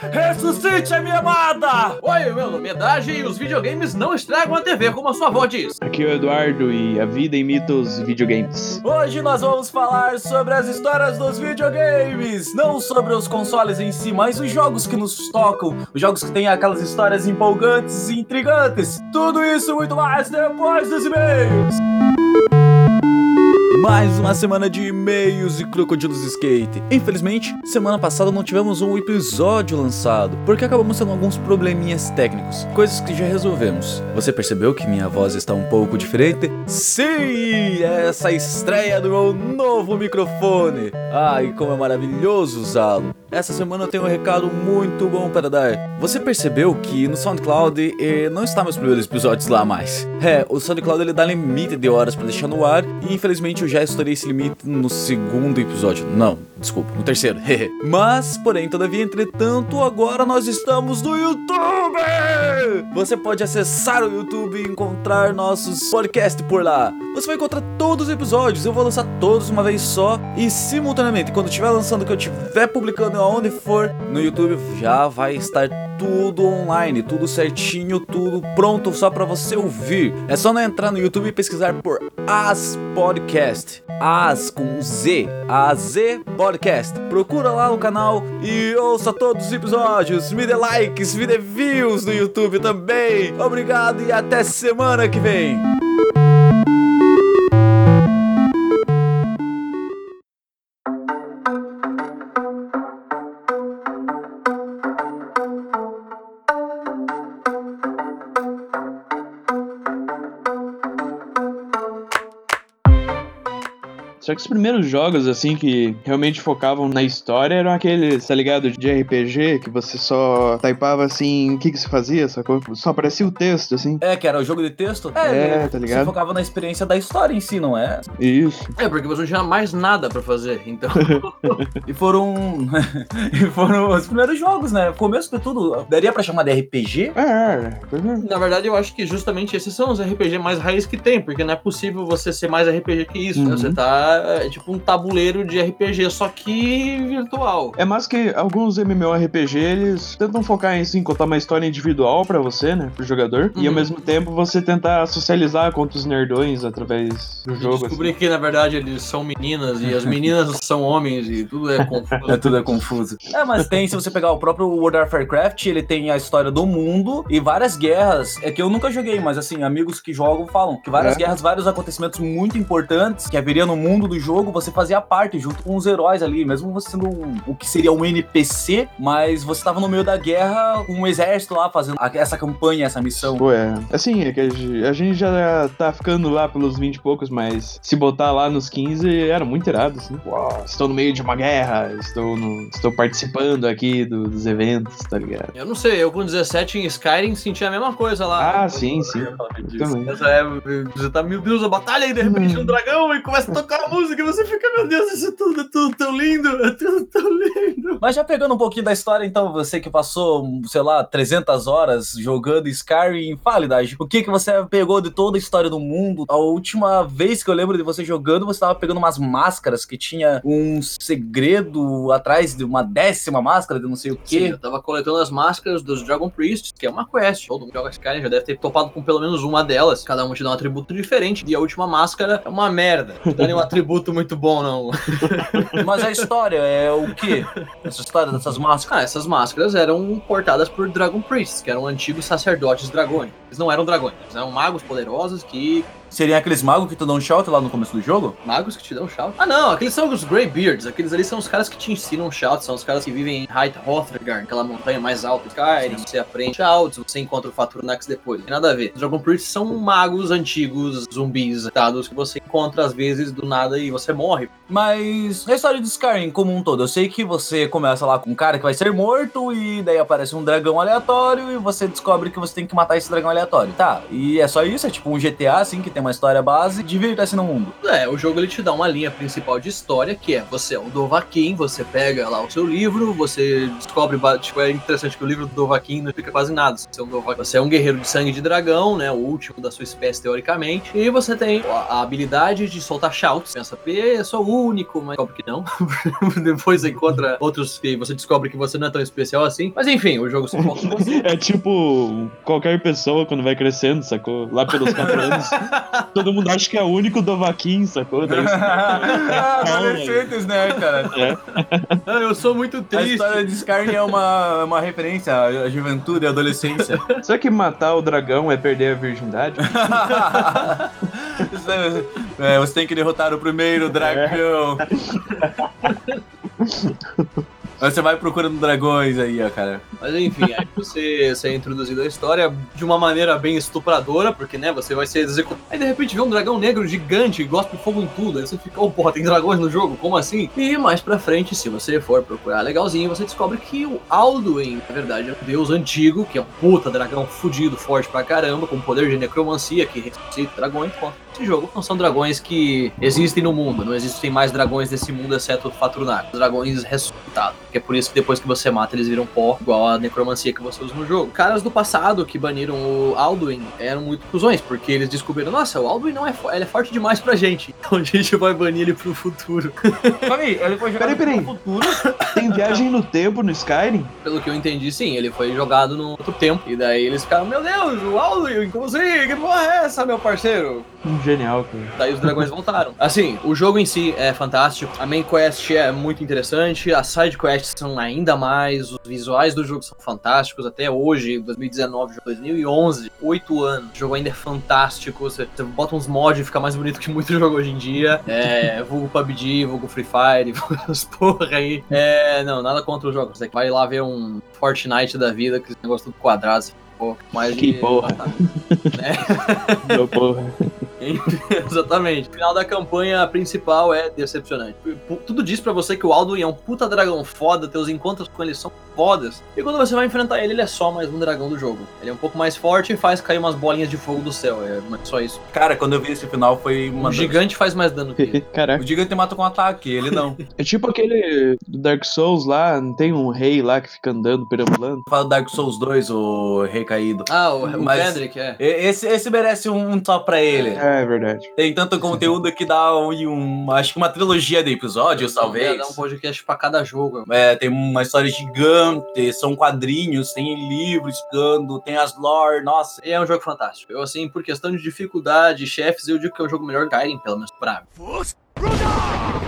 Ressuscite a minha amada! Oi, meu nome é Daji e os videogames não estragam a TV, como a sua avó diz. Aqui é o Eduardo e a vida imita os videogames. Hoje nós vamos falar sobre as histórias dos videogames, não sobre os consoles em si, mas os jogos que nos tocam, os jogos que têm aquelas histórias empolgantes e intrigantes. Tudo isso e muito mais depois dos e-mails. Mais uma semana de e-mails e crocodilos skate. Infelizmente, semana passada não tivemos um episódio lançado, porque acabamos tendo alguns probleminhas técnicos, coisas que já resolvemos. Você percebeu que minha voz está um pouco diferente? Sim, é essa estreia do meu novo microfone. Ai, como é maravilhoso usá-lo. Essa semana eu tenho um recado muito bom para dar. Você percebeu que no SoundCloud eh, não está meus primeiros episódios lá mais. É, o SoundCloud ele dá limite de horas para deixar no ar e infelizmente eu já estourei esse limite no segundo episódio. Não, desculpa, no terceiro. Mas, porém, todavia, entretanto, agora nós estamos no YouTube! Você pode acessar o YouTube e encontrar nossos podcasts por lá. Você vai encontrar todos os episódios, eu vou lançar todos uma vez só e simultaneamente, quando estiver lançando, que eu estiver publicando aonde for no YouTube, já vai estar tudo online, tudo certinho, tudo pronto só para você ouvir. É só não entrar no YouTube e pesquisar por As Podcast. As com Z, AZ Podcast. Procura lá o canal e ouça todos os episódios. Me dê likes, me dê views no YouTube também. Obrigado e até semana que vem. Só que os primeiros jogos, assim, que realmente focavam na história eram aqueles, tá ligado? De RPG, que você só typava assim, o que que se fazia, sacou? Só aparecia o texto, assim. É, que era o jogo de texto? É, ele tá ligado? Se focava na experiência da história em si, não é? Isso. É, porque você não tinha mais nada pra fazer, então. E foram. e foram os primeiros jogos, né? O começo de tudo. Daria pra chamar de RPG? É, é. Na verdade, eu acho que justamente esses são os RPG mais raiz que tem, porque não é possível você ser mais RPG que isso. né? Uhum. Você tá é, tipo um tabuleiro de RPG, só que virtual. É mais que alguns MMORPG, eles tentam focar em assim, contar uma história individual pra você, né? Pro jogador. E ao Uhum. mesmo tempo você tentar socializar com outros nerdões através do E jogo. descobrir assim. que na verdade eles são meninas e as meninas são homens e tudo é confuso. É, tudo é confuso. É, mas tem, se você pegar o próprio World of Warcraft, ele tem a história do mundo e várias guerras. É que eu nunca joguei, mas assim, amigos que jogam falam que várias É. guerras, vários acontecimentos muito importantes que haveria no mundo do jogo, você fazia parte junto com os heróis ali, mesmo você sendo um- o que seria um NPC, mas você tava no meio da guerra com um exército lá fazendo a- essa campanha, essa missão. Pô, é. Assim, é que a a gente já tá ficando lá pelos 20 e poucos, mas se botar lá nos 15, era muito irado, assim. Uau, estou no meio de uma guerra, estou, no, estou participando aqui do- dos eventos, tá ligado? Eu não sei, eu com 17 em Skyrim senti a mesma coisa lá. Ah, sim, sim. Também. Essa é, você tá, meu Deus, a batalha e de repente um dragão e começa a tocar a música você fica, meu Deus, isso tudo, é tudo tão lindo, é tudo tão lindo. Mas já pegando um pouquinho da história, então, você que passou, sei lá, 300 horas jogando Skyrim, fale, Daj, o que que você pegou de toda a história do mundo? A última vez que eu lembro de você jogando, você tava pegando umas máscaras que tinha um segredo atrás de uma décima máscara de não sei o Sim, quê. eu tava coletando as máscaras dos Dragon Priests, que é uma quest. Todo mundo joga Skyrim já deve ter topado com pelo menos uma delas. Cada uma te dá um atributo diferente. E a última máscara é uma merda. Não dá nenhum atributo muito bom, não. Mas a história é o quê? Essa história dessas máscaras? Ah, essas máscaras eram portadas por Dragon Priests, que eram antigos sacerdotes dragões. Eles não eram dragões, eles eram magos poderosos que. Seriam aqueles magos que tu dão um shout lá no começo do jogo? Magos que te dão shout. Ah, não, aqueles são os Greybeards. Aqueles ali são os caras que te ensinam shout. São os caras que vivem em Height Hrothgar, aquela montanha mais alta do Skyrim. Você aprende shouts, você encontra o Faturax depois. Não tem nada a ver. Os Dragon Priests são magos antigos, zumbis, dados que você encontra às vezes do nada e você morre. Mas a história de Skyrim como um todo, eu sei que você começa lá com um cara que vai ser morto e daí aparece um dragão aleatório e você descobre que você tem que matar esse dragão aleatório. Tá, e é só isso? É tipo um GTA assim que tem uma história base, divirta-se no mundo. É, o jogo ele te dá uma linha principal de história, que é você é um Dovahkiin, você pega lá o seu livro, você descobre, tipo, é interessante que o livro do Dovahkiin não explica quase nada. Você é um, Dovahkiin- você é um guerreiro de sangue de dragão, né, o último da sua espécie teoricamente, e você tem a, habilidade de soltar shouts. Pensa, "Pê, eu sou o único, mas descobre que não. Depois você encontra outros que você descobre que você não é tão especial assim. Mas enfim, o jogo se foca você. É tipo qualquer pessoa quando vai crescendo, sacou? Lá pelos 4 anos. Todo mundo acha que é o único Dovaquim, sacou? Daí você- Adolescentes, né, cara? Ah, eu sou muito A triste. história de Skyrim é uma, uma referência à juventude e à adolescência. Será que matar o dragão é perder a virgindade? É- é, você tem que derrotar o primeiro dragão. Você vai procurando dragões aí, ó, cara. Mas enfim, aí você, você é introduzido à história de uma maneira bem estupradora, porque, né, você vai ser executado. Aí de repente vê um dragão negro gigante e gosta de fogo em tudo. Aí você fica, oh, porra, tem dragões no jogo? Como assim? E mais pra frente, se você for procurar legalzinho, você descobre que o Alduin, na verdade, é um deus antigo, que é um puta dragão fudido, forte pra caramba, com poder de necromancia, que ressuscita dragões. Bom, esse jogo não são dragões que existem no mundo, não existem mais dragões nesse mundo, exceto o Fatrunag. Dragões ressuscitados. Que é por isso que depois que você mata, eles viram pó, igual a necromancia que você usa no jogo. Caras do passado que baniram o Alduin eram muito cuzões, porque eles descobriram, nossa, o Alduin não é, fo- ele é forte demais pra gente. Então a gente vai banir ele pro futuro. Peraí, ele foi Peraí, peraí. no futuro. Tem viagem no tempo no Skyrim? Pelo que eu entendi, sim, ele foi jogado no outro tempo. E daí eles ficaram, meu Deus, o Alduin, como assim? Que porra é essa, meu parceiro? Genial, cara. Daí os dragões voltaram. Assim, o jogo em si é fantástico. A main quest é muito interessante. As side quests são ainda mais. Os visuais do jogo são fantásticos. Até hoje, 2019, 2011, 8 anos. O jogo ainda é fantástico. Você, você bota uns mods e fica mais bonito que muito jogo hoje em dia. É, vulgo PUBG, vulgo Free Fire, vulgo essas porra aí. É, não, nada contra os jogos. Você vai lá ver um Fortnite da vida, que esse negócio tudo quadrado. assim, pô, mais Que de- porra. Né? Meu porra. Exatamente. O final da campanha principal é decepcionante. Tudo diz pra você que o Alduin é um puta dragão foda, teus encontros com ele são fodas. E quando você vai enfrentar ele, ele é só mais um dragão do jogo. Ele é um pouco mais forte e faz cair umas bolinhas de fogo do céu. É só isso. Cara, quando eu vi esse final foi uma. O gigante faz mais dano que ele. Caraca. O gigante mata com ataque, ele não. É tipo aquele do Dark Souls lá, não tem um rei lá que fica andando, perambulando? Fala do Dark Souls 2, o Rei Caído. Ah, o, o Mas- Kendrick, é. Esse, esse merece um só pra ele. É, é verdade. Tem tanto conteúdo que dá um, um- acho que uma trilogia de episódios, talvez. Dá um podcast pra cada jogo. É, tem uma história gigante, são quadrinhos, tem livro explicando, tem as lore, nossa. É um jogo fantástico. Eu, assim, por questão de dificuldade, chefes, eu digo que é o jogo melhor que Skyrim, pelo menos pra mim.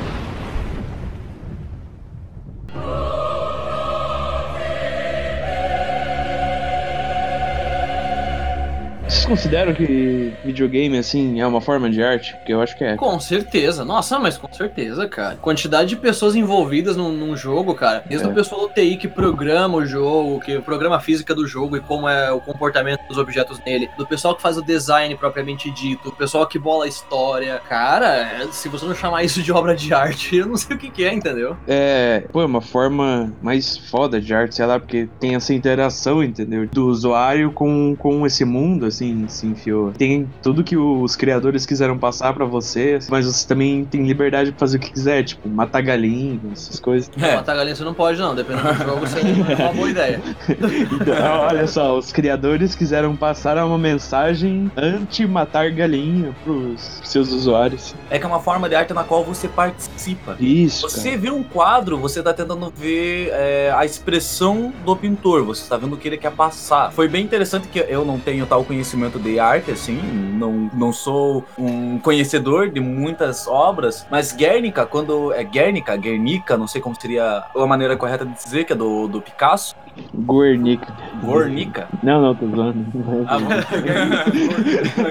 Consideram que videogame, assim, é uma forma de arte? Porque eu acho que é. Com certeza, nossa, mas com certeza, cara. Quantidade de pessoas envolvidas num, num jogo, cara. Desde É. o pessoal do TI que programa o jogo, que programa a física do jogo e como é o comportamento dos objetos nele, do pessoal que faz o design propriamente dito, o pessoal que bola a história. Cara, se você não chamar isso de obra de arte, eu não sei o que, que é, entendeu? É, pô, é uma forma mais foda de arte, sei lá, porque tem essa interação, entendeu? Do usuário com, com esse mundo, assim, se enfiou. Tem tudo que os criadores quiseram passar pra você, mas você também tem liberdade pra fazer o que quiser, tipo, matar galinha, essas coisas. É, Matar galinha você não pode, não. Dependendo do jogo, você é uma boa ideia. Então, olha só, os criadores quiseram passar uma mensagem anti-matar galinha pros seus usuários. é que é uma forma de arte na qual você participa. Isso, Você cara. vê um quadro, você tá tentando ver é, a expressão do pintor, você tá vendo o que ele quer passar. Foi bem interessante que eu não tenho tal conhecimento de arte, assim, não, não sou um conhecedor de muitas obras, mas Guernica, quando. É Guernica, Guernica, não sei como seria a maneira correta de dizer, que é do, do Picasso. Guernica. Guernica. Não, não, tô zoando. Ah.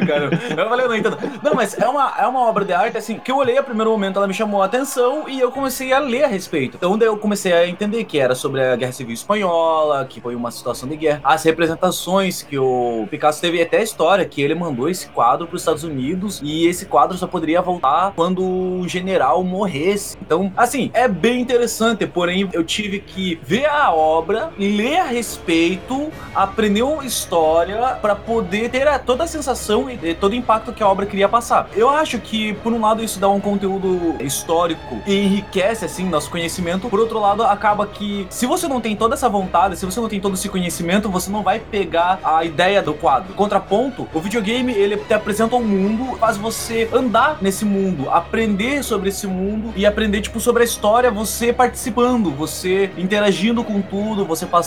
Cara, eu falei, eu não entendo. Não, mas é uma, é uma obra de arte, assim, que eu olhei a primeiro momento, ela me chamou a atenção e eu comecei a ler a respeito. Então, daí eu comecei a entender que era sobre a Guerra Civil Espanhola, que foi uma situação de guerra. As representações que o Picasso teve até a história, que ele mandou esse quadro para os Estados Unidos e esse quadro só poderia voltar quando o general morresse. Então, assim, é bem interessante, porém eu tive que ver a obra e ler a respeito, aprender uma história para poder ter toda a sensação e, e todo o impacto que a obra queria passar. Eu acho que, por um lado, isso dá um conteúdo histórico e enriquece, assim, nosso conhecimento. Por outro lado, acaba que, se você não tem toda essa vontade, se você não tem todo esse conhecimento, você não vai pegar a ideia do quadro. Contraponto, o videogame, ele te apresenta um mundo, faz você andar nesse mundo, aprender sobre esse mundo e aprender, tipo, sobre a história, você participando, você interagindo com tudo, você passando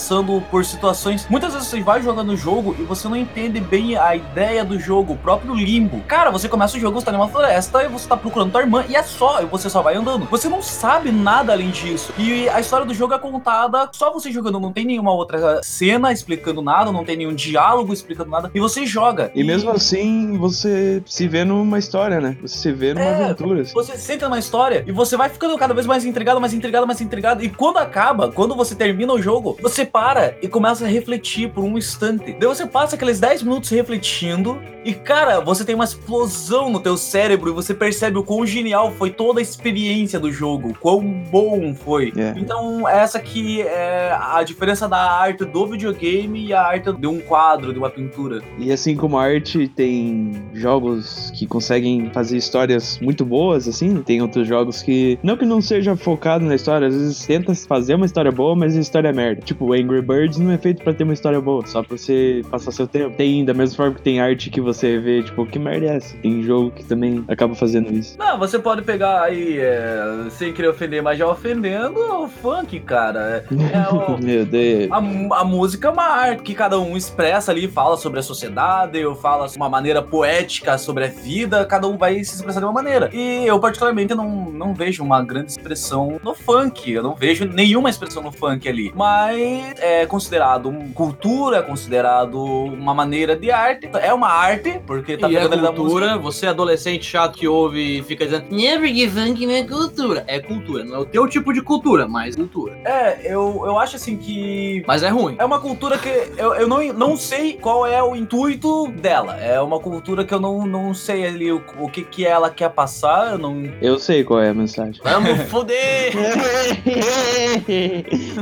por situações. Muitas vezes você vai jogando o jogo e você não entende bem a ideia do jogo, o próprio limbo. Cara, você começa o jogo, você tá numa floresta e você tá procurando tua irmã e é só, e você só vai andando. Você não sabe nada além disso. E a história do jogo é contada só você jogando, não tem nenhuma outra cena explicando nada, não tem nenhum diálogo explicando nada, e você joga. E, e... mesmo assim, você se vê numa história, né? Você se vê numa é, aventura. Assim. Você senta numa história e você vai ficando cada vez mais intrigado, mais intrigado, mais intrigado. E quando acaba, quando você termina o jogo, você para e começa a refletir por um instante. Daí você passa aqueles 10 minutos refletindo e, cara, você tem uma explosão no teu cérebro e você percebe o quão genial foi toda a experiência do jogo, quão bom foi. Yeah. É. Então, essa que é a diferença da arte do videogame e a arte de um quadro, de uma pintura. E assim como a arte tem jogos que conseguem fazer histórias muito boas, assim, tem outros jogos que, não que não seja focado na história, às vezes tenta fazer uma história boa, mas a história é merda. Tipo, Angry Birds não é feito para ter uma história boa, só pra você passar seu tempo. Tem, da mesma forma que tem arte que você vê, tipo, que merda é essa? Tem jogo que também acaba fazendo isso. Não, você pode pegar aí, é, sem querer ofender, mas já ofendendo, o funk, cara. É, o, Meu Deus. A, a, música é uma arte que cada um expressa ali, fala sobre a sociedade, ou fala de uma maneira poética sobre a vida, cada um vai se expressar de uma maneira. E eu, particularmente, não, não vejo uma grande expressão no funk. Eu não vejo nenhuma expressão no funk ali. Mas é considerado cultura, é considerado uma maneira de arte. É uma arte, porque tá e pegando é cultura, você é adolescente chato que ouve e fica dizendo, não, porque funk não é cultura. É cultura, não é o teu tipo de cultura, mas cultura. É, eu, eu acho assim que. Mas é ruim. É uma cultura que eu, eu não, não sei qual é o intuito dela. É uma cultura que eu não, não sei ali o, o que, que ela quer passar. Eu, não... eu sei qual é a mensagem. Vamos foder!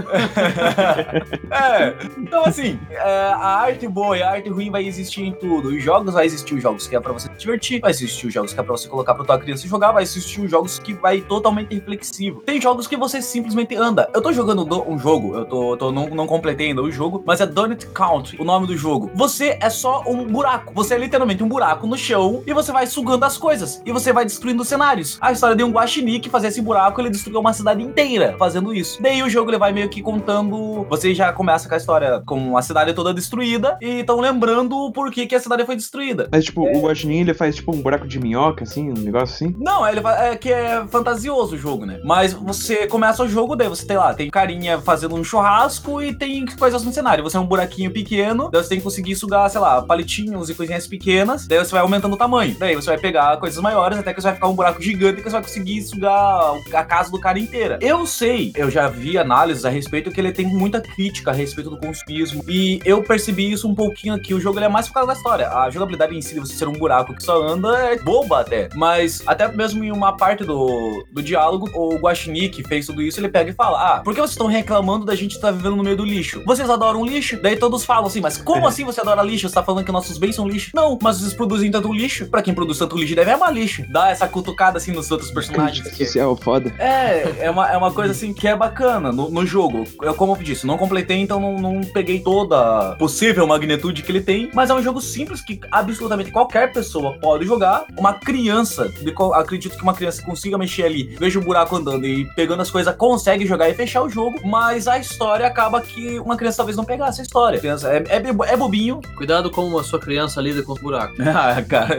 é, então assim, é, a arte boa e a arte ruim vai existir em tudo. Os jogos vai existir os jogos que é pra você se divertir, vai existir os jogos que é pra você colocar pra tua criança jogar, vai existir os jogos que vai totalmente reflexivo. Tem jogos que você simplesmente anda. Eu tô jogando um jogo, eu tô, tô não, não completei ainda o jogo, mas é Donut Country, o nome do jogo. Você é só um buraco. Você é literalmente um buraco no chão e você vai sugando as coisas. E você vai destruindo cenários. A história de um guaxinim que fazia esse buraco, ele destruiu uma cidade inteira fazendo isso. Daí o jogo ele vai meio que contando. Você já começa com a história com a cidade toda destruída e estão lembrando o porquê que a cidade foi destruída. Mas, tipo, é... o Guaxinim ele faz tipo um buraco de minhoca, assim, um negócio assim? Não, ele é que é fantasioso o jogo, né? Mas você começa o jogo, daí você tem lá, tem carinha fazendo um churrasco e tem coisas no cenário. Você é um buraquinho pequeno, daí você tem que conseguir sugar, sei lá, palitinhos e coisinhas pequenas, daí você vai aumentando o tamanho. Daí você vai pegar coisas maiores até que você vai ficar um buraco gigante que você vai conseguir sugar a casa do cara inteira. Eu sei, eu já vi análises a respeito que ele tem muita crítica a respeito do consumismo e eu percebi isso um pouquinho aqui. O jogo ele é mais por causa da história. A jogabilidade em si de você ser um buraco que só anda é boba até. Mas até mesmo em uma parte do, do diálogo, o Guaxinim que fez tudo isso, ele pega e fala: Ah, por que vocês estão reclamando da gente estar tá vivendo no meio do lixo? Vocês adoram lixo? Daí todos falam assim, mas como assim você adora lixo? Você tá falando que nossos bens são lixo? Não, mas vocês produzem tanto lixo. Pra quem produz tanto lixo deve amar lixo. Dá essa cutucada assim nos outros personagens. Social foda. É, é uma, é uma coisa assim que é bacana no, no jogo. Eu, como eu disse, não completei, então não, não peguei toda a possível magnitude que ele tem. Mas é um jogo simples que absolutamente qualquer pessoa pode jogar. Uma criança, acredito que uma criança consiga mexer ali, veja o buraco andando e pegando as coisas, consegue jogar e fechar o jogo. Mas a história acaba que uma criança talvez não pegasse a história. A é, é, é bobinho. Cuidado como a sua criança lida com os buracos. ah, cara.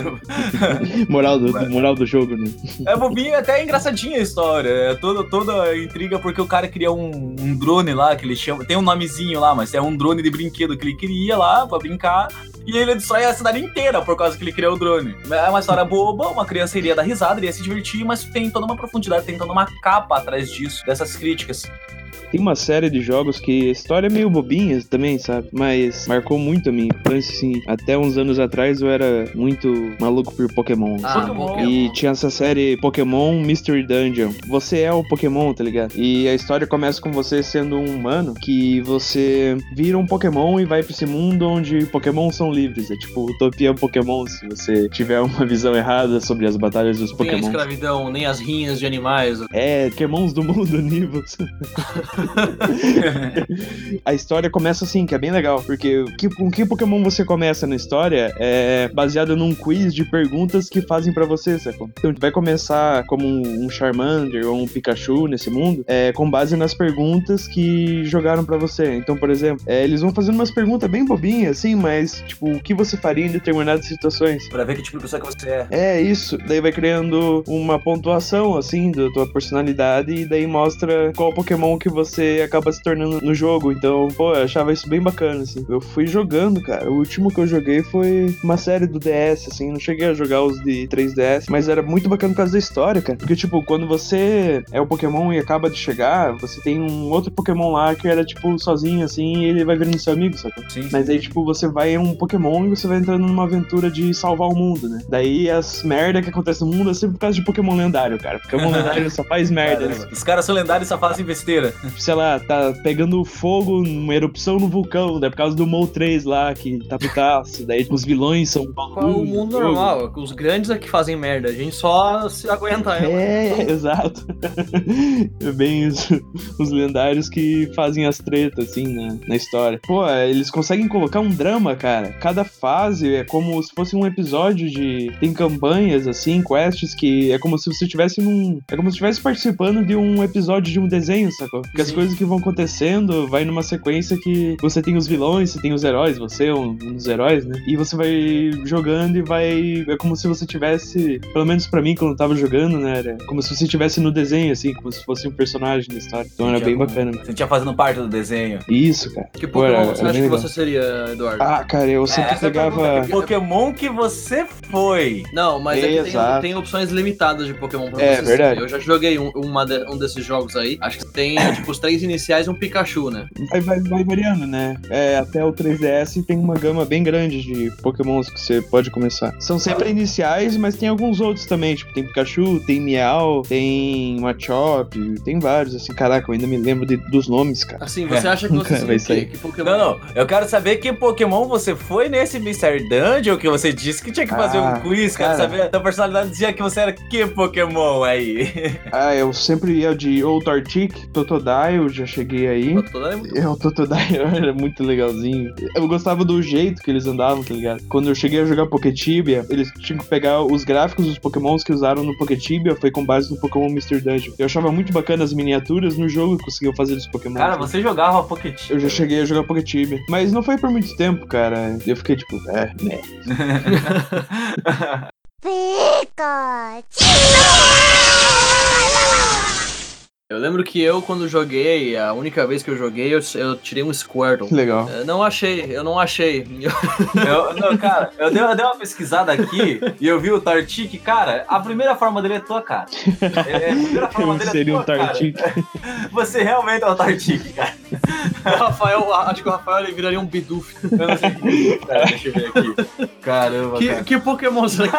moral, do, moral do jogo, né? É bobinho até é engraçadinha a história. É toda, toda a intriga porque o cara cria um, um drone lá que ele chama. Tem um nomezinho lá, mas é um drone de brinquedo que ele queria lá pra brincar. E ele destrói a cidade inteira por causa que ele criou o drone. É uma história boba, uma criança iria dar risada, iria se divertir, mas tem toda uma profundidade, tem toda uma capa atrás disso, dessas críticas. Tem uma série de jogos que a história é meio bobinha também, sabe? Mas marcou muito a minha infância, assim. Até uns anos atrás eu era muito maluco por Pokémon. Ah, Pokémon. Pokémon. E tinha essa série Pokémon Mystery Dungeon. Você é o Pokémon, tá ligado? E a história começa com você sendo um humano que você vira um Pokémon e vai pra esse mundo onde Pokémon são livres. É tipo utopia Pokémon, se você tiver uma visão errada sobre as batalhas dos Não tem a Pokémon. escravidão, nem as rinhas de animais. É, Pokémons do mundo, Nibus. a história começa assim, que é bem legal, porque que, com que Pokémon você começa na história é baseado num quiz de perguntas que fazem pra você, sacou? Então vai começar como um, Charmander ou um Pikachu nesse mundo, é, com base nas perguntas que jogaram pra você. Então, por exemplo, é, eles vão fazendo umas perguntas bem bobinhas, assim, mas, tipo, o que você faria em determinadas situações? Pra ver que tipo de pessoa que você é. É isso, daí vai criando uma pontuação assim da tua personalidade e daí mostra qual Pokémon que você acaba se tornando no jogo. Então, pô, eu achava isso bem bacana assim. Eu fui jogando, cara. O último que eu joguei foi uma série do DS, assim, não cheguei a jogar os de 3DS, mas era muito bacana por causa da história, cara. Porque tipo, quando você é o Pokémon e acaba de chegar, você tem um outro Pokémon lá que era tipo sozinho assim, e ele vai virando seu amigo, sabe? Sim. Mas aí, tipo, você vai em um Pokémon e você vai entrando numa aventura de salvar o mundo, né? Daí as merda que acontece no mundo é sempre por causa de Pokémon lendário, cara. Pokémon lendário só faz merda. né? Os caras são lendários e só fazem besteira. Sei lá, tá pegando fogo numa erupção no vulcão, daí por causa do Mol 3 lá, que tá putaço. Daí os vilões são. É o mundo normal? Os grandes é que fazem merda. A gente só se aguenta ela. É, exato. É bem os, os lendários que fazem as tretas, assim, na, na história. Pô, eles conseguem colocar um drama, cara. Cada fase é como se fosse um episódio de. Tem campanhas, assim, quests, que é como se você estivesse num. É como se estivesse participando de um episódio de um desenho, sacou? Porque as coisas que vão acontecendo vai numa sequência que você tem os vilões, você tem os heróis, você é um, um dos heróis, né? E você vai jogando e vai. É como se você tivesse. Pelo menos pra mim, quando eu tava jogando, né? Era como se você estivesse no desenho, assim, como se fosse um personagem da história. Então era bem algum- bacana. Você tinha fazendo parte do desenho. Isso, cara. Que Pô, Pokémon era- você era acha que legal. você seria, Eduardo? Ah, cara, eu sempre é pegava. pergunta. Pokémon que você foi. Não, mas é que tem, tem opções limitadas de Pokémon pra É, você verdade. ser. Eu já joguei um, uma de- um desses jogos aí. Acho que tem, tipo, os três iniciais e um Pikachu, né? Vai, vai, vai variando, né? É, até o 3DS tem uma gama bem grande de Pokémons que você pode começar. São sempre iniciais, mas tem alguns outros também. Tipo, tem Pikachu, tem Meow, tem Machop, tem vários, assim. Caraca, eu ainda me lembro de- dos nomes, cara. Assim, você acha que você vai sair. Que Pokémon? Não, não. Eu quero saber que Pokémon você foi nesse Mystery Dungeon que você disse que tinha que fazer Ah, um quiz. Quero cara. saber. A tua personalidade dizia que você era que Pokémon aí? Ah, eu sempre ia de ou Torchic, Totodile, eu já cheguei aí. Eu tô dando- É, o Totodile era muito legalzinho. Eu gostava do jeito que eles andavam, tá ligado? Quando eu cheguei a jogar Poketibia, eles tinham que pegar os gráficos dos Pokémons que usaram no Poketibia, foi com base no Pokémon Mr. Dungeon. Eu achava muito bacana as miniaturas no jogo que conseguiam fazer dos Pokémon. Cara, você jogava Pocket. Eu já cheguei a jogar Poketibia. Mas não foi por muito tempo, cara. Eu fiquei tipo, é, né. Eu lembro que eu, quando joguei, a única vez que eu joguei, eu, eu tirei um Squirtle. Que legal. Eu não achei, eu não achei. Eu, não, cara, eu dei, eu dei uma pesquisada aqui e eu vi o Tartic, cara, a primeira forma dele é tua cara. É, é, a primeira forma Eu dele seria é um tua cara. Tartic. Você realmente é o Tartic, cara. o Rafael, acho que o Rafael ele viraria um Bidoof. Eu não sei o que cara, deixa eu ver aqui. Caramba, Que, cara. que Pokémon será que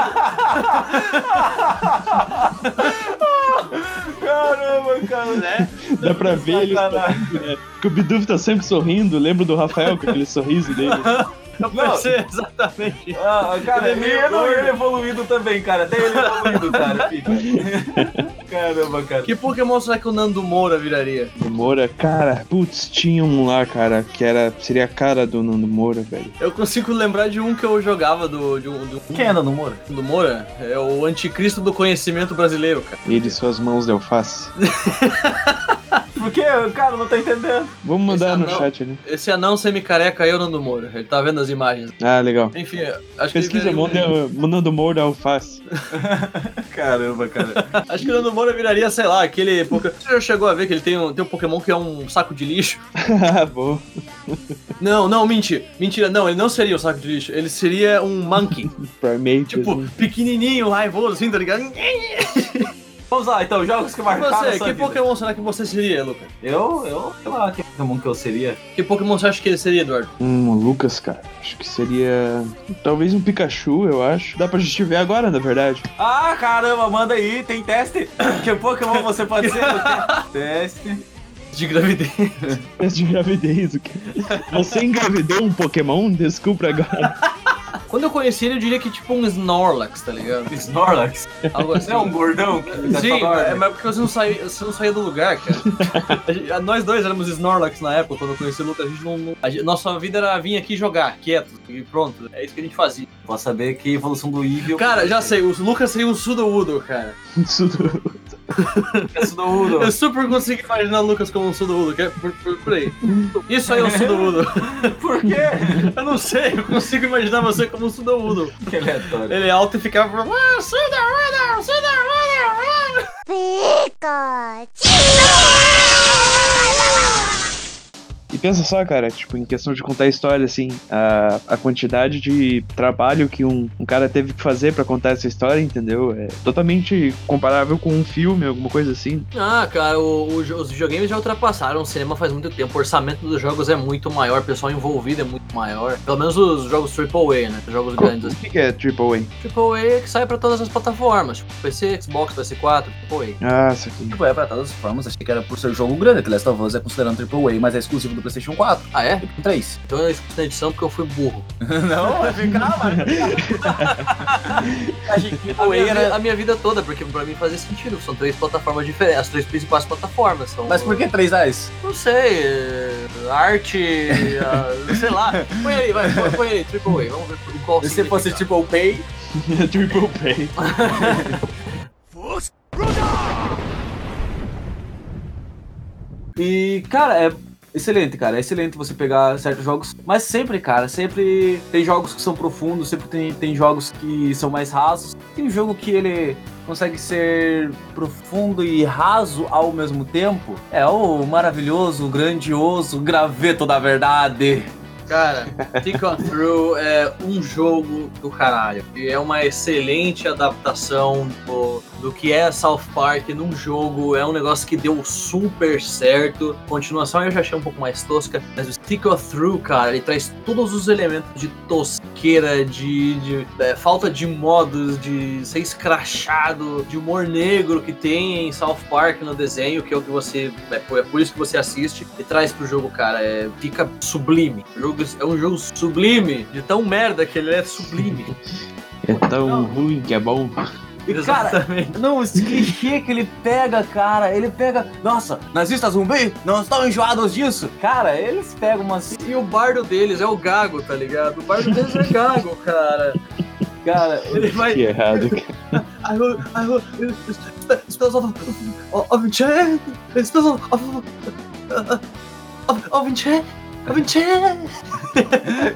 Caramba, cara. Né? Dá pra ver ele né? Porque o Bidoof tá sempre sorrindo. Lembro do Rafael com aquele sorriso dele. Eu pensei exatamente. Ah, cara, Ele é meio não, ele é evoluído também, cara. Até ele é evoluído, cara. Fica. Caramba, cara. Que Pokémon será que o Nando Moura viraria? Do Moura, cara, putz, tinha um lá, cara, que era. Seria a cara do Nando Moura, velho. Eu consigo lembrar de um que eu jogava do, de um, do, Quem anda no muro? do Moura. É o anticristo do conhecimento brasileiro, cara. Ele e suas mãos de alface. Por quê? Cara, não tá entendendo. Vamos mandar Esse no anão- chat ali. Esse anão semi-careca é o Nando Moura. Ele tá vendo as imagens. Ah, legal. Enfim, acho que, Pesquisa viraria um- Nando Moura alface. Caramba, cara. Acho que o Nando Moura viraria, sei lá, aquele. Você já chegou a ver que ele tem um, tem um Pokémon que é um saco de lixo? Ah, Bom. Não, não, mentira. Mentira, não, ele não seria um saco de lixo. Ele seria um monkey. Primate. tipo, assim. pequenininho, raivoso, assim, tá ligado? Vamos lá, então, jogos que marcaram a Você, sua que vida. Pokémon será que você seria, Lucas? Eu, eu, sei lá, que Pokémon que eu seria. Que Pokémon você acha que ele seria, Eduardo? Hum, Lucas, cara. Acho que seria. Talvez um Pikachu, eu acho. Dá pra gente ver agora, na verdade. Ah, caramba, manda aí, tem teste. Que Pokémon você pode ser? teste. De gravidez. Teste de gravidez, o quê? Você engravidou um Pokémon? Desculpa agora. Quando eu conheci ele, eu diria que tipo um Snorlax, tá ligado? Snorlax. Algo assim. Você é um gordão? que tá Sim, falando? é, mas porque você não, saía, você não saía do lugar, cara. A gente- a- nós dois éramos Snorlax na época, quando eu conheci o Lucas, a gente não. não- a gente- nossa vida era vir aqui jogar, quieto, e pronto. É isso que a gente fazia. Posso saber que evolução do Evil. Cara, já sei, o Lucas seria um Sudowoodo, cara. Isso do- Isso do Udo. Eu super consigo imaginar o Lucas como um Sudowoodo, que é por, por, por aí. Isso aí é um Sudowoodo. Por quê? Eu não sei, eu consigo imaginar você como um Sudowoodo. Que aleatório. Ele é alto e ficava. Ah, Sudowoodo, Sudowoodo! E pensa só, cara, tipo, em questão de contar a história, assim, a, a quantidade de trabalho que um, um cara teve que fazer pra contar essa história, entendeu? É totalmente comparável com um filme, alguma coisa assim. Ah, cara, o- o os videogames já ultrapassaram o cinema faz muito tempo. O orçamento dos jogos é muito maior, o pessoal envolvido é muito maior. Pelo menos os jogos AAA, né? Os jogos grandes. O assim. que, que é AAA? AAA é que sai pra todas as plataformas, tipo PC, Xbox, PS4, AAA. Ah, isso aqui. Tipo, é pra todas as formas, achei que era por ser jogo grande. The Last of Us é considerando AAA, mas é exclusivo do PlayStation 4 Ah, é? e do 3. Então eu escutei na edição porque eu fui burro. Não, vai ficar, mano. Achei que A minha, AAA vi- era. a minha vida toda, porque pra mim fazia sentido. São três plataformas diferentes, as três principais plataformas. São, Mas por que 3 reais? Não sei, é, arte, ah, sei lá. Põe aí, vai, põe, põe aí, AAA, vamos ver por qual Se fosse tipo Pay, Triple Pay. E, cara, é excelente, cara. É excelente você pegar certos jogos. Mas sempre, cara, sempre tem jogos que são profundos, sempre tem, tem jogos que são mais rasos. Tem um jogo que ele consegue ser profundo e raso ao mesmo tempo. É o maravilhoso, grandioso graveto da verdade. Cara, Think On Through é um jogo do caralho. E é uma excelente adaptação do, do que é South Park num jogo. É um negócio que deu super certo. Continuação eu já achei um pouco mais tosca. Mas o Stick On Through, cara, ele traz todos os elementos de tosqueira, de, de é, falta de modos, de ser escrachado, de humor negro que tem em South Park no desenho, que é o que você. É por, é por isso que você assiste e traz pro jogo, cara. É, fica sublime. O jogo é um jogo sublime, de tão merda que ele é sublime. É tão Não. ruim que é bom. E, cara, Exatamente. não, esse clichê que ele pega, cara, ele pega. Nossa, nazista zumbi? Não estão enjoados disso? Cara, eles pegam umas. E o bardo deles é o Gago, tá ligado? O bardo deles é Gago, cara. Cara, Ele vai. Que errado, cara. I will, I will, spells of, of enchant, spells of, of, of, of enchant, of enchant.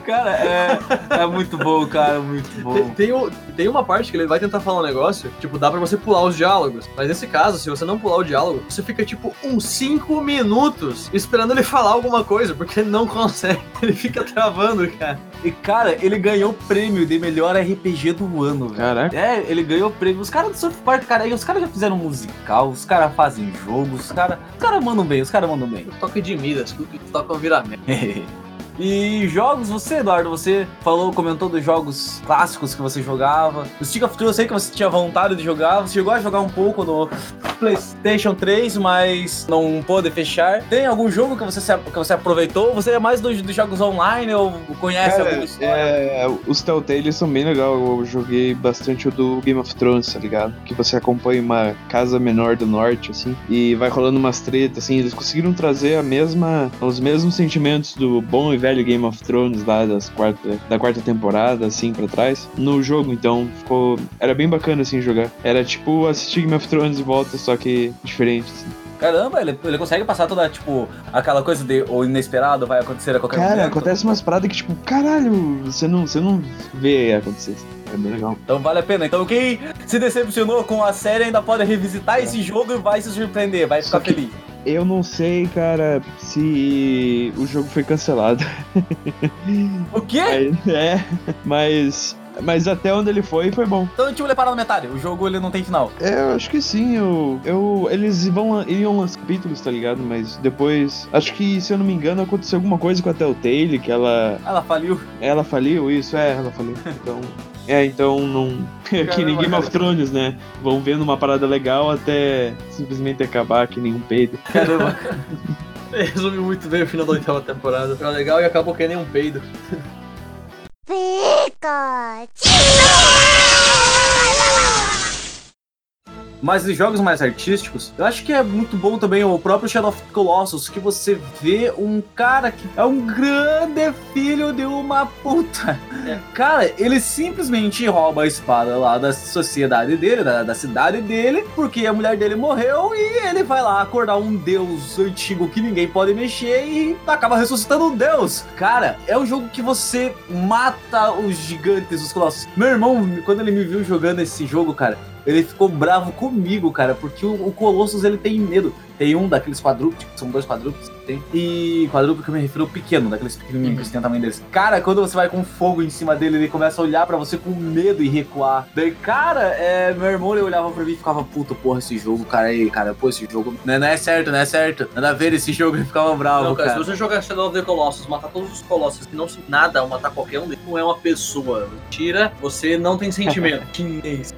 cara, é, é muito bom, cara, muito Tem, bom. tem, o- tem uma parte que ele vai tentar falar um negócio, tipo, dá pra você pular os diálogos. Mas nesse caso, se você não pular o diálogo, você fica, tipo, uns 5 minutos esperando ele falar alguma coisa, porque ele não consegue. Ele fica travando, cara. E, cara, ele ganhou o prêmio de melhor RPG do ano, velho. Caraca. É, ele ganhou o prêmio. Os caras do Surf Park, cara, aí os caras já fizeram musical, os caras fazem jogos, os caras os cara mandam bem, os caras mandam bem. Toque de Midas, tudo que tocam vira merda. E jogos, você, Eduardo, você falou, comentou dos jogos clássicos que você jogava. O Stick of Truth, eu sei que você tinha vontade de jogar. Você chegou a jogar um pouco no PlayStation 3, mas não pôde fechar. Tem algum jogo que você, se- que você aproveitou? Você é mais dos, dos jogos online ou conhece Cara, alguma história? é, os Telltale são bem legal. Eu joguei bastante o do Game of Thrones, tá ligado? Que você acompanha uma casa menor do norte, assim, e vai rolando umas tretas, assim. Eles conseguiram trazer a mesma, os mesmos sentimentos do bom e velho Game of Thrones lá das quarta, da quarta temporada, assim, pra trás, no jogo. Então, ficou. Era bem bacana, assim, jogar. Era tipo assistir Game of Thrones de volta, só que diferente, assim. Caramba, ele, ele consegue passar toda, tipo, aquela coisa de o inesperado vai acontecer a qualquer Cara, momento. acontece umas paradas que, tipo, caralho, você não, você não vê acontecer. É bem legal. Então vale a pena. Então quem se decepcionou com a série ainda pode revisitar esse jogo e vai se surpreender, vai ficar Só que- feliz. Eu não sei, cara, se o jogo foi cancelado. O quê? É, mas Mas até onde ele foi, foi bom. Então, tipo, ele para na metade. O jogo, ele não tem final. É, eu acho que sim. Eu, eu, eles vão, iam lançar capítulos, tá ligado? Mas depois. Acho que, se eu não me engano, aconteceu alguma coisa com a Telltale, que ela. Ela faliu. Ela faliu, isso, é, ela faliu. Então. É, então não. que nem Game of Thrones, né? Vão vendo uma parada legal até simplesmente acabar que nem um peido. Caramba. Resume muito bem o final da oitava temporada. Foi legal e acabou que nem um peido. Mas os jogos mais artísticos, eu acho que é muito bom também o próprio Shadow of the Colossus, que você vê um cara que é um grande filho de uma puta. É. Cara, ele simplesmente rouba a espada lá da sociedade dele, da, da cidade dele, porque a mulher dele morreu e ele vai lá acordar um deus antigo que ninguém pode mexer e acaba ressuscitando um deus. Cara, é um jogo que você mata os gigantes, os colossos. Meu irmão, quando ele me viu jogando esse jogo, cara, ele ficou bravo comigo, cara, porque o, o Colossus ele tem medo. Tem um daqueles quadrúpedes, que são dois quadrúpedes que tem. E quadrúpede que eu me refiro ao pequeno, daqueles pequenininhos que tem o tamanho deles. Cara, quando você vai com fogo em cima dele, ele começa a olhar pra você com medo e recuar. Daí, cara, é, meu irmão ele olhava pra mim e ficava, puta, porra, esse jogo, cara, aí, cara, pô, esse jogo não é, não é certo, não é certo. Nada a ver esse jogo, ele ficava bravo, Não, cara, cara. se você jogar Shadow of the Colossus, matar todos os Colossus que não se nada matar qualquer um deles, não é uma pessoa. Tira, você não tem sentimento. Chinês.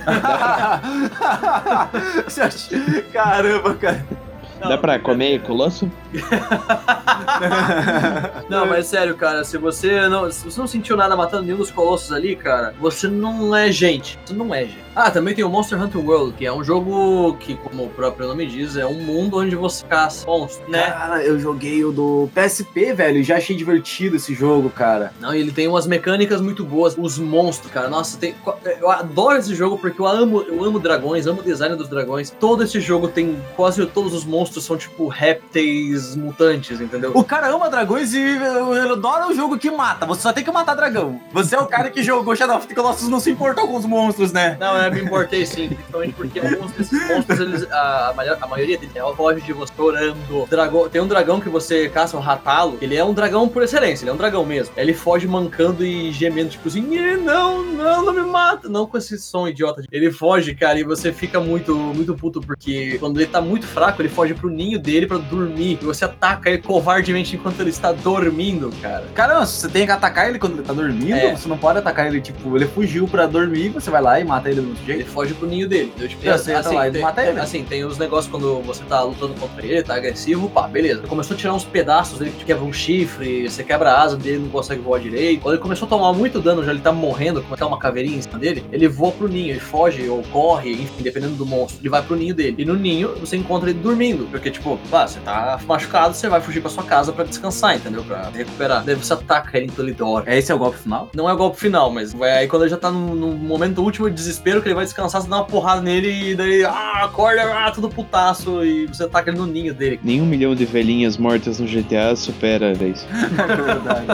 Caramba, cara. Dá pra comer colosso? Não, mas sério, cara, se você não, se você não sentiu nada matando nenhum dos colossos ali, cara, você não é gente. Você não é gente. Ah, também tem o Monster Hunter World, que é um jogo que, como o próprio nome diz, é um mundo onde você caça monstros, né? Cara, eu joguei o do PSP, velho, e já achei divertido esse jogo, cara. Não, e ele tem umas mecânicas muito boas, os monstros, cara. Nossa, tem, eu adoro esse jogo porque eu amo, eu amo dragões, amo o design dos dragões. Todo esse jogo tem quase todos os monstros são tipo répteis mutantes, entendeu? O cara ama dragões e ele adora o jogo que mata. Você só tem que matar dragão. Você é o cara que jogou Shadow of the Colossus não se importou com os monstros, né? Não, eu me importei sim, principalmente porque alguns desses monstros, eles, a, a, maior- a maioria deles, ela foge de você chorando. Dragão, tem um dragão que você caça, o Ratalo, ele é um dragão por excelência, ele é um dragão mesmo. Ele foge mancando e gemendo, tipo assim, "Ih, não, não, não me mata. Não com esse som idiota. Ele foge, cara, e você fica muito, muito puto, porque quando ele tá muito fraco, ele foge pro ninho dele pra dormir. E você ataca ele covardemente enquanto ele está dormindo, cara. Caramba, você tem que atacar ele quando ele tá dormindo. É. Você não pode atacar ele, tipo, ele fugiu pra dormir, você vai lá e mata ele do outro Ele jeito. foge pro ninho dele. entendeu? Tipo, Eu sei, tá lá, ele tem, mata ele. assim, tem os negócios quando você tá lutando contra ele, tá agressivo, pá, beleza. Ele começou a tirar uns pedaços dele que te quebra um chifre, você quebra a asa dele, não consegue voar direito. Quando ele começou a tomar muito dano, já ele tá morrendo, com até uma caveirinha em cima dele, ele voa pro ninho, ele foge ou corre, enfim, dependendo do monstro, ele vai pro ninho dele. E no ninho você encontra ele dormindo, porque, tipo, pá, você tá machucado, você vai fugir pra sua casa pra descansar, entendeu? Pra recuperar. Daí você ataca ele, então ele dorme. Esse é o golpe final? Não é o golpe final, mas vai, aí quando ele já tá no, no momento último de desespero, que ele vai descansar, você dá uma porrada nele e daí, ah, acorda, ah, tudo putaço, e você ataca ele no ninho dele. Nem um milhão de velhinhas mortas no GTA supera isso. É verdade.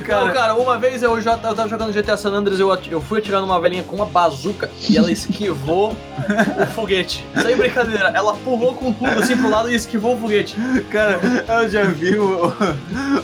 Cara, cara, uma vez eu, já, eu tava jogando GTA San Andreas, eu, eu fui atirar numa velhinha com uma bazuca e ela esquivou o foguete. Sem brincadeira, ela pulou com tudo assim pro lado e esquivou o foguete. Cara, eu já vi o,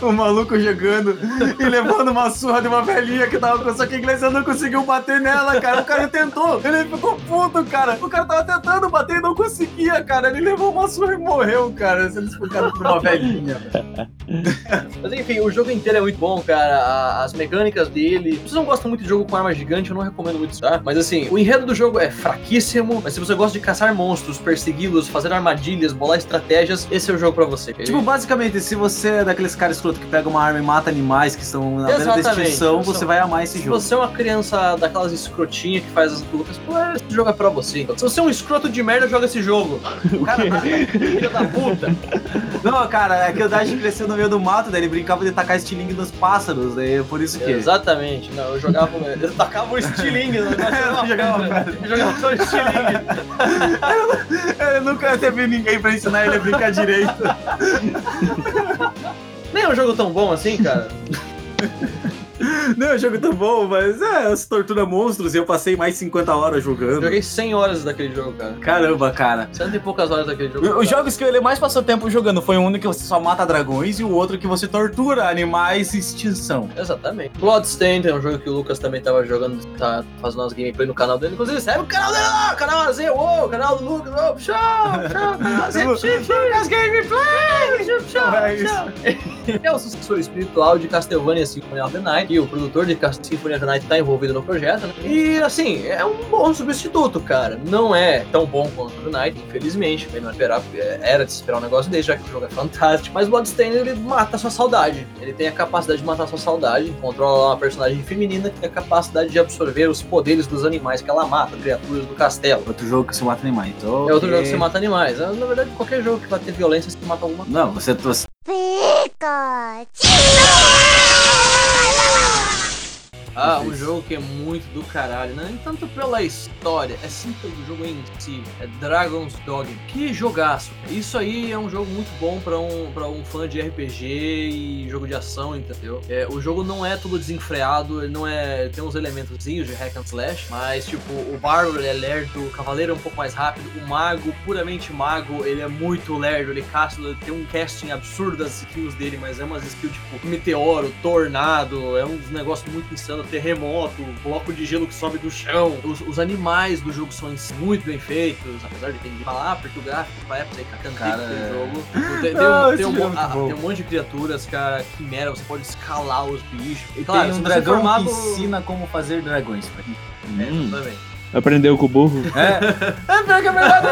o maluco jogando e levando uma surra de uma velhinha que tava com só que inglês não conseguiu bater nela, cara. O cara tentou, ele ficou puto, cara. O cara tava tentando bater e não conseguia, cara. Ele levou uma surra e morreu, cara. Sendo espancado por uma velhinha. Mas enfim, o jogo inteiro é muito bom, cara. As mecânicas dele. Se vocês não gostam muito de jogo com arma gigante, eu não recomendo muito, tá? Mas assim, o enredo do jogo é fraquíssimo. Mas se você gosta de caçar monstros, persegui-los, fazer armadilhas, bolar estratégias, esse é o jogo pra você. Tipo, basicamente, se você é daqueles caras escroto que pega uma arma e mata animais que estão na beira da extinção, você vai amar esse Se jogo. você é uma criança daquelas escrotinhas que faz as lutas, esse jogo é pra você. Então, se você é um escroto de merda, joga esse jogo. Cara, filho da puta. Não, cara, é que o Dash cresceu no meio do mato, daí ele brincava de tacar estilingue nos pássaros, daí é por isso que. Exatamente. Não, eu jogava. Eu tacava um estilingue. Não, Eu jogava, eu jogava só estilingue. Ele nunca teve ninguém pra ensinar ele a brincar direito. Nem é um jogo tão bom assim, cara. Não, é um jogo tão bom, mas é, você tortura monstros e eu passei mais 50 horas jogando. Joguei 100 horas daquele jogo, cara. Caramba, cara. Cento e poucas horas daquele jogo. Os jogos que ele mais passou tempo jogando foi um que você só mata dragões e o outro que você tortura animais em extinção. Exatamente. Bloodstained é um jogo que o Lucas também tava jogando, tá fazendo umas gameplay no canal dele. Inclusive, segue o canal dele lá, canal Azê, ô, canal do Lucas, ô, show, show, canal Azê, Lucas Gameplay, show, show, É show. É o sucessor espiritual de Castlevania Symphony of the Night, e o produtor de Symphony of the Night tá envolvido no projeto, né? E, assim, é um bom substituto, cara. Não é tão bom quanto o Night, infelizmente, não esperar, porque era de se esperar um negócio desse, já que o jogo é fantástico. Mas Bloodstained, ele mata a sua saudade. Ele tem a capacidade de matar a sua saudade, controla uma personagem feminina que tem a capacidade de absorver os poderes dos animais que ela mata, criaturas do castelo. Outro jogo que você mata animais. É outro jogo que você mata animais. Na verdade, qualquer jogo que vai ter violência, você mata alguma coisa. Não, você, você 내가 찍. Ah, um jogo que é muito do caralho, não é nem tanto pela história, é sim pelo jogo em si. É Dragon's Dogma. Que jogaço! Isso aí é um jogo muito bom pra um, pra um fã de RPG e jogo de ação, entendeu? É, o jogo não é tudo desenfreado, ele não é. Tem uns elementos de hack and slash, mas tipo, o Bárbaro é lerdo, o Cavaleiro é um pouco mais rápido, o Mago, puramente Mago, ele é muito lerdo, ele casta, ele tem um casting absurdo das skills dele, mas é umas skills tipo meteoro, tornado, é uns negócios muito terremoto, bloco de gelo que sobe do chão. Os, os animais do jogo são muito bem feitos, apesar de ter que falar, porque o gráfico pra época aí cantando Cara, do é. jogo. Tem, tem Não, um, tem, um, é mon- muito ah, bom. tem um monte de criaturas, cara, quimera, você pode escalar os bichos. E Claro, tem um dragão for mago- que ensina como fazer dragões. pra mim. É, Hum. exatamente. Aprendeu com o burro. É, é pior que é verdade.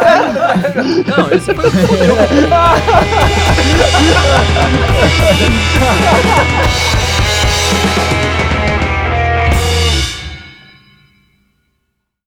Não, esse foi o que fudeu.